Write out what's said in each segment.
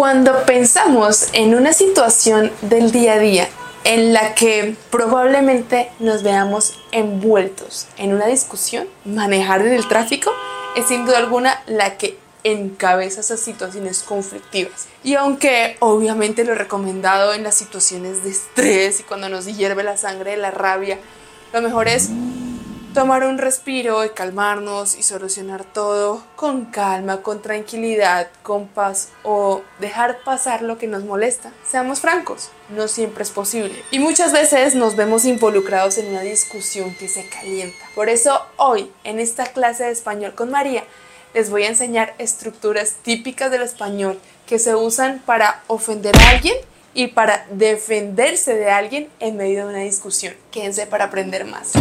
Cuando pensamos en una situación del día a día en la que probablemente nos veamos envueltos en una discusión, manejar en el tráfico es sin duda alguna la que encabeza esas situaciones conflictivas. Y aunque obviamente lo recomendado en las situaciones de estrés y cuando nos hierve la sangre de la rabia, lo mejor es tomar un respiro y calmarnos y solucionar todo con calma, con tranquilidad, con paz o dejar pasar lo que nos molesta. Seamos francos, no siempre es posible. Y muchas veces nos vemos involucrados en una discusión que se calienta. Por eso hoy, en esta clase de español con María, les voy a enseñar estructuras típicas del español que se usan para ofender a alguien y para defenderse de alguien en medio de una discusión. Quédense para aprender más.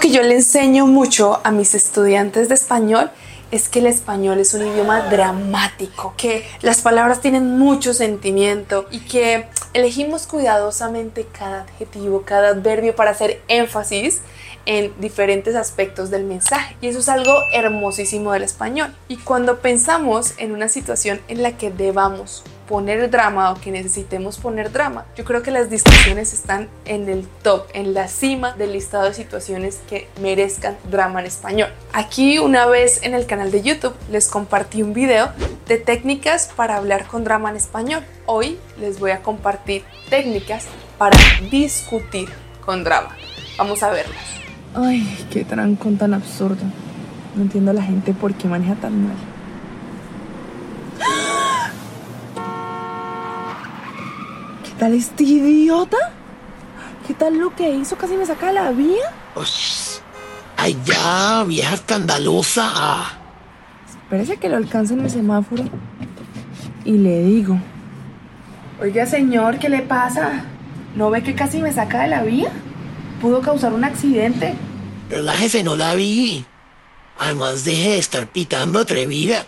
Que yo le enseño mucho a mis estudiantes de español es que el español es un idioma dramático, que las palabras tienen mucho sentimiento y que elegimos cuidadosamente cada adjetivo, cada adverbio para hacer énfasis en diferentes aspectos del mensaje. Y eso es algo hermosísimo del español. Y cuando pensamos en una situación en la que debamos poner drama o que necesitemos poner drama, yo creo que las discusiones están en el top, en la cima del listado de situaciones que merezcan drama en español. Aquí una vez en el canal de YouTube les compartí un video de técnicas para hablar con drama en español. Hoy les voy a compartir técnicas para discutir con drama. Vamos a verlas. Ay, qué trancón tan absurdo. No entiendo a la gente por qué maneja tan mal. ¿Qué tal este idiota? ¿Qué tal lo que hizo? Casi me saca de la vía. Ay, ya, vieja escandalosa. Espérese que lo alcance en el semáforo. Y le digo. Oiga, señor, ¿qué le pasa? ¿No ve que casi me saca de la vía? Pudo causar un accidente. Relájese, no la vi. Además, deje de estar pitando atrevida.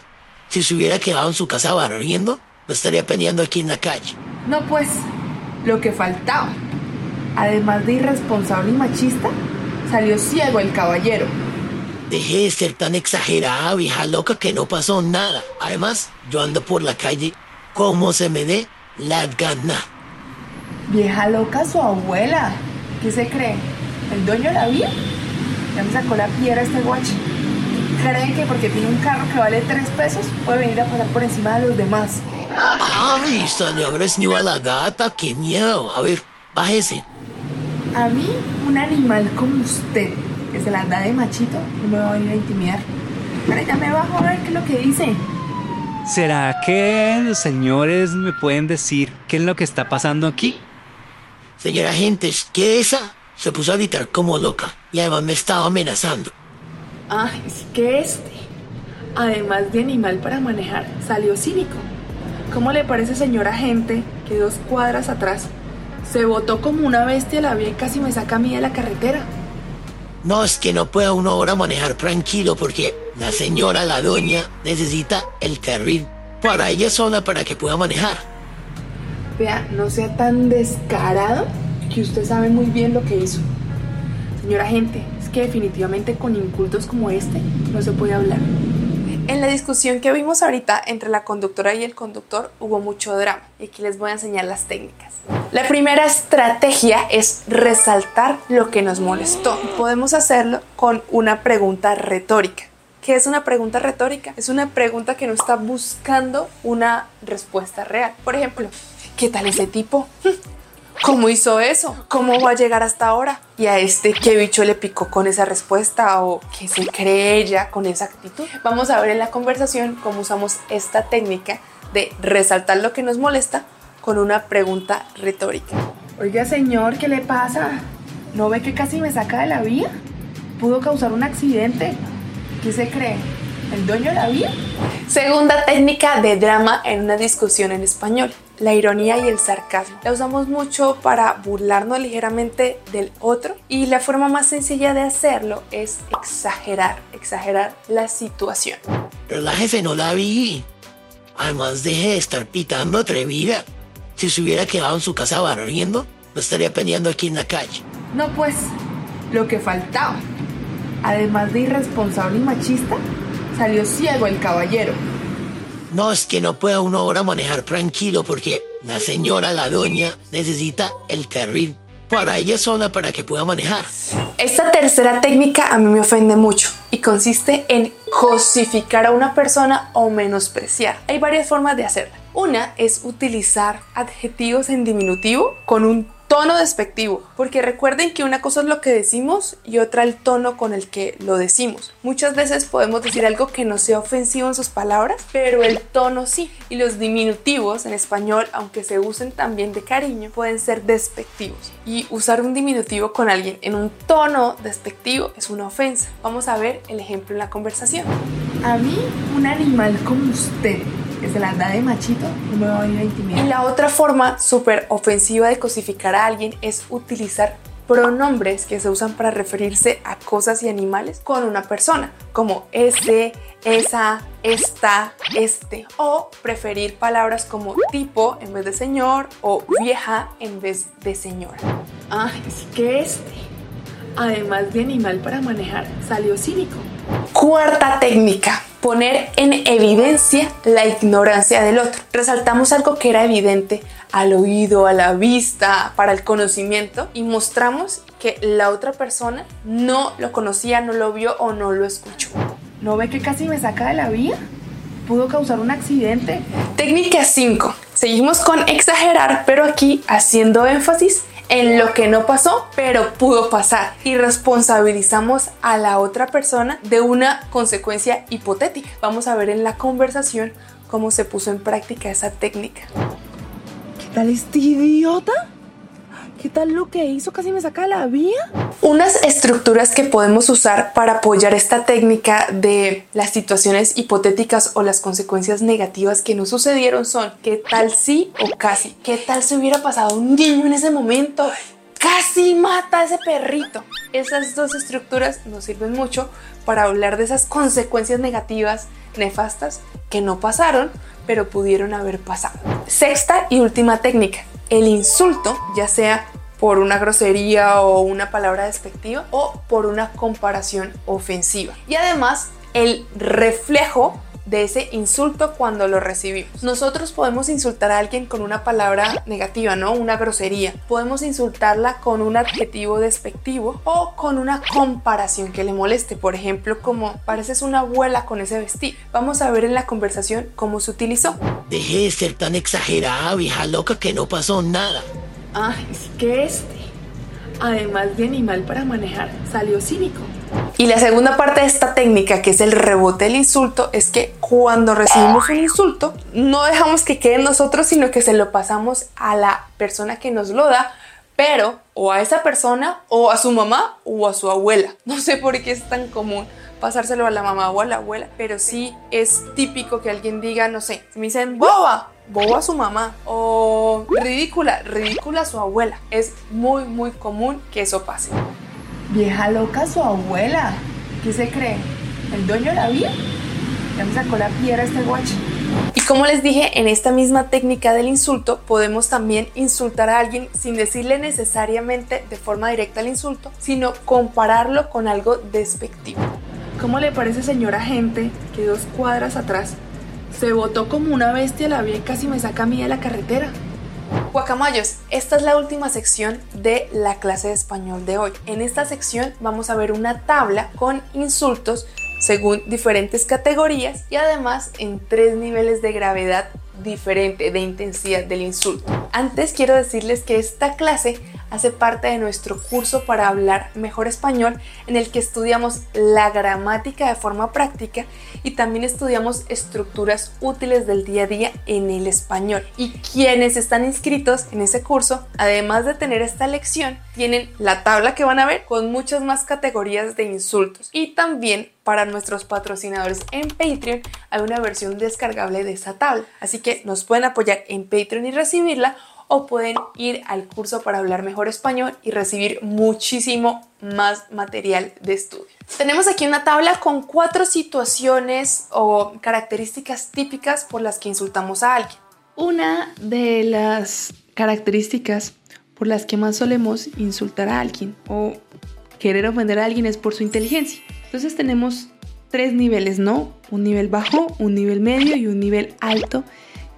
Si se hubiera quedado en su casa barriendo, no estaría peleando aquí en la calle. No, pues, lo que faltaba. Además de irresponsable y machista, salió ciego el caballero. Deje de ser tan exagerada, vieja loca, que no pasó nada. Además, yo ando por la calle como se me dé la gana. Vieja loca su abuela. ¿Qué se cree? ¿El dueño la vía? Ya me sacó la piedra este guache. ¿Cree que porque tiene un carro que vale tres pesos puede venir a pasar por encima de los demás? Ay, salió agresiva a la gata, qué miedo. A ver, bájese. A mí, un animal como usted, que se la da de machito, no me va a venir a intimidar. Pero ya me bajo a ver qué es lo que dice. ¿Será que los señores me pueden decir qué es lo que está pasando aquí? Señora gente, es que esa se puso a gritar como loca y además me estaba amenazando. Ay, es que este, además de animal para manejar, salió cínico. ¿Cómo le parece, señora gente, que dos cuadras atrás se botó como una bestia la vía y casi me saca a mí de la carretera? No, es que no pueda uno ahora manejar tranquilo porque la señora, la doña, necesita el carril para ella sola para que pueda manejar. Vea, no sea tan descarado que usted sabe muy bien lo que hizo. Señora gente, es que definitivamente con incultos como este no se puede hablar. En la discusión que vimos ahorita entre la conductora y el conductor hubo mucho drama y aquí les voy a enseñar las técnicas. La primera estrategia es resaltar lo que nos molestó. Podemos hacerlo con una pregunta retórica. ¿Qué es una pregunta retórica? Es una pregunta que no está buscando una respuesta real. Por ejemplo, ¿qué tal ese tipo? ¿Cómo hizo eso? ¿Cómo va a llegar hasta ahora? Y a este, ¿qué bicho le picó con esa respuesta? ¿O qué se cree ella con esa actitud? Vamos a ver en la conversación cómo usamos esta técnica de resaltar lo que nos molesta con una pregunta retórica. Oiga, señor, ¿qué le pasa? ¿No ve que casi me saca de la vía? ¿Pudo causar un accidente? ¿Qué se cree? ¿El dueño de la vía? Segunda técnica de drama en una discusión en español, la ironía y el sarcasmo. La usamos mucho para burlarnos ligeramente del otro y la forma más sencilla de hacerlo es exagerar, exagerar la situación. Relájese, no la vi. Además, deje de estar pitando atrevida. Si se hubiera quedado en su casa barriendo, no estaría peleando aquí en la calle. No pues, lo que faltaba. Además de irresponsable y machista, salió ciego el caballero. No es que no pueda uno ahora manejar tranquilo porque la señora, la doña, necesita el carril para ella sola para que pueda manejar. Esta tercera técnica a mí me ofende mucho y consiste en cosificar a una persona o menospreciar. Hay varias formas de hacerla. Una es utilizar adjetivos en diminutivo con un tono despectivo, porque recuerden que una cosa es lo que decimos y otra el tono con el que lo decimos. Muchas veces podemos decir algo que no sea ofensivo en sus palabras, pero el tono sí. Y los diminutivos en español, aunque se usen también de cariño, pueden ser despectivos. Y usar un diminutivo con alguien en un tono despectivo es una ofensa. Vamos a ver el ejemplo en la conversación. A mí, un animal como usted que se las da de machito, no me va a venir a intimidar. Y la otra forma súper ofensiva de cosificar a alguien es utilizar pronombres que se usan para referirse a cosas y animales con una persona, como ese, esa, esta, este, o preferir palabras como tipo en vez de señor o vieja en vez de señora. Ah, es que este, además de animal para manejar, salió cínico. Cuarta técnica, poner en evidencia la ignorancia del otro. Resaltamos algo que era evidente al oído, a la vista, para el conocimiento y mostramos que la otra persona no lo conocía, no lo vio o no lo escuchó. ¿No ve que casi me saca de la vía? ¿Pudo causar un accidente? Técnica 5. Seguimos con exagerar, pero aquí haciendo énfasis en lo que no pasó, pero pudo pasar. Y responsabilizamos a la otra persona de una consecuencia hipotética. Vamos a ver en la conversación cómo se puso en práctica esa técnica. ¿Qué tal este idiota? ¿Qué tal lo que hizo? Casi me saca la vía. Unas estructuras que podemos usar para apoyar esta técnica de las situaciones hipotéticas o las consecuencias negativas que no sucedieron son ¿qué tal sí o casi? ¿Qué tal si hubiera pasado un niño en ese momento? Casi mata a ese perrito. Esas dos estructuras nos sirven mucho para hablar de esas consecuencias negativas, nefastas, que no pasaron, pero pudieron haber pasado. Sexta y última técnica, el insulto, ya sea por una grosería o una palabra despectiva o por una comparación ofensiva. Y además, el reflejo de ese insulto cuando lo recibimos. Nosotros podemos insultar a alguien con una palabra negativa, ¿no? Una grosería. Podemos insultarla con un adjetivo despectivo o con una comparación que le moleste. Por ejemplo, como pareces una abuela con ese vestido. Vamos a ver en la conversación cómo se utilizó. Deje de ser tan exagerada, vieja loca, que no pasó nada. Ah, es que este, además de animal para manejar, salió cínico. Y la segunda parte de esta técnica, que es el rebote del insulto, es que cuando recibimos un insulto, no dejamos que quede nosotros, sino que se lo pasamos a la persona que nos lo da, pero o a esa persona, o a su mamá, o a su abuela. No sé por qué es tan común pasárselo a la mamá o a la abuela, pero sí es típico que alguien diga, no sé, me dicen boba, boba a su mamá, o ridícula, ridícula a su abuela. Es muy, muy común que eso pase. Vieja loca su abuela. ¿Qué se cree? ¿El dueño de la vía? Ya me sacó la piedra este guacho. Y como les dije, en esta misma técnica del insulto podemos también insultar a alguien sin decirle necesariamente de forma directa el insulto, sino compararlo con algo despectivo. ¿Cómo le parece, señora gente, que dos cuadras atrás se botó como una bestia la vía y casi me saca a mí de la carretera? Guacamayos, esta es la última sección de la clase de español de hoy. En esta sección vamos a ver una tabla con insultos según diferentes categorías y además en tres niveles de gravedad diferente de intensidad del insulto. Antes quiero decirles que esta clase hace parte de nuestro curso para hablar mejor español en el que estudiamos la gramática de forma práctica y también estudiamos estructuras útiles del día a día en el español. Y quienes están inscritos en ese curso, además de tener esta lección, tienen la tabla que van a ver con muchas más categorías de insultos. Y también para nuestros patrocinadores en Patreon hay una versión descargable de esta tabla. Así que nos pueden apoyar en Patreon y recibirla o pueden ir al curso para hablar mejor español y recibir muchísimo más material de estudio. Tenemos aquí una tabla con cuatro situaciones o características típicas por las que insultamos a alguien. Una de las características por las que más solemos insultar a alguien o querer ofender a alguien es por su inteligencia. Entonces tenemos tres niveles, ¿no? Un nivel bajo, un nivel medio y un nivel alto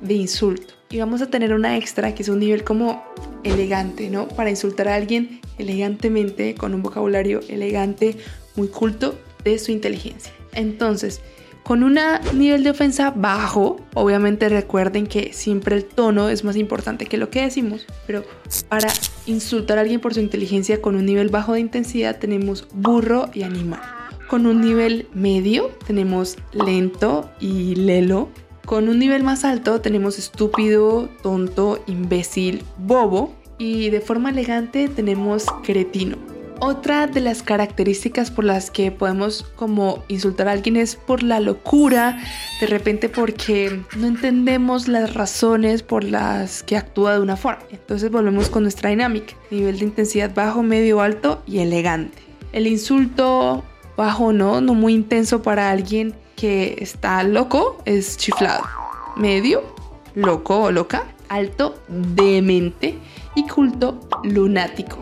de insulto. Y vamos a tener una extra que es un nivel como elegante, ¿no? Para insultar a alguien elegantemente, con un vocabulario elegante, muy culto de su inteligencia. Entonces, con un nivel de ofensa bajo, obviamente recuerden que siempre el tono es más importante que lo que decimos, pero para insultar a alguien por su inteligencia con un nivel bajo de intensidad tenemos burro y animal. Con un nivel medio tenemos lento y lelo. Con un nivel más alto tenemos estúpido, tonto, imbécil, bobo. Y de forma elegante tenemos cretino. Otra de las características por las que podemos como insultar a alguien es por la locura, de repente porque no entendemos las razones por las que actúa de una forma. Entonces volvemos con nuestra dinámica, nivel de intensidad bajo, medio, alto y elegante. El insulto bajo no, no muy intenso para alguien que está loco es chiflado. Medio, loco o loca. Alto, demente. Y culto, lunático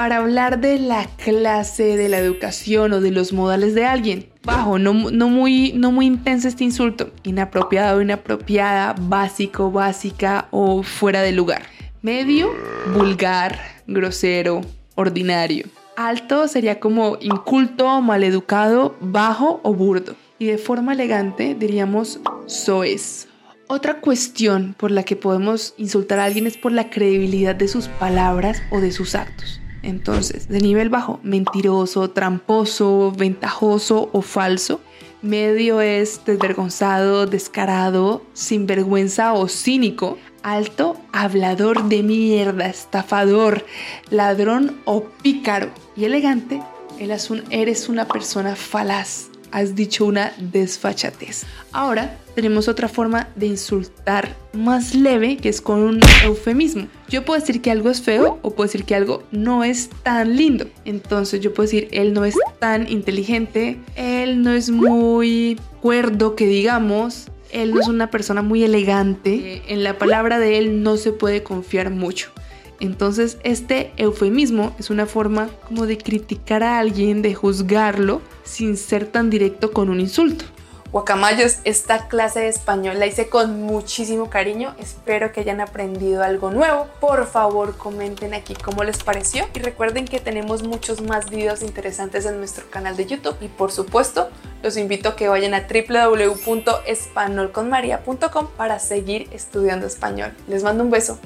para hablar de la clase, de la educación o de los modales de alguien. Bajo, no, muy, no muy intenso este insulto. Inapropiado, inapropiada, básico, básica o fuera de lugar. Medio, vulgar, grosero, ordinario. Alto sería como inculto, maleducado, bajo o burdo. Y de forma elegante diríamos soez. Otra cuestión por la que podemos insultar a alguien es por la credibilidad de sus palabras o de sus actos. Entonces, de nivel bajo, mentiroso, tramposo, ventajoso o falso. Medio es desvergonzado, descarado, sinvergüenza o cínico. Alto, hablador de mierda, estafador, ladrón o pícaro. Y elegante, eres una persona falaz, has dicho una desfachatez. Ahora tenemos otra forma de insultar más leve que es con un eufemismo. Yo puedo decir que algo es feo o puedo decir que algo no es tan lindo. Entonces yo puedo decir, él no es tan inteligente, él no es muy cuerdo que digamos, él no es una persona muy elegante, en la palabra de él no se puede confiar mucho. Entonces este eufemismo es una forma como de criticar a alguien, de juzgarlo sin ser tan directo con un insulto. Guacamayos, esta clase de español la hice con muchísimo cariño. Espero que hayan aprendido algo nuevo. Por favor, comenten aquí cómo les pareció. Y recuerden que tenemos muchos más videos interesantes en nuestro canal de YouTube. Y por supuesto, los invito a que vayan a www.espanolconmaria.com para seguir estudiando español. Les mando un beso.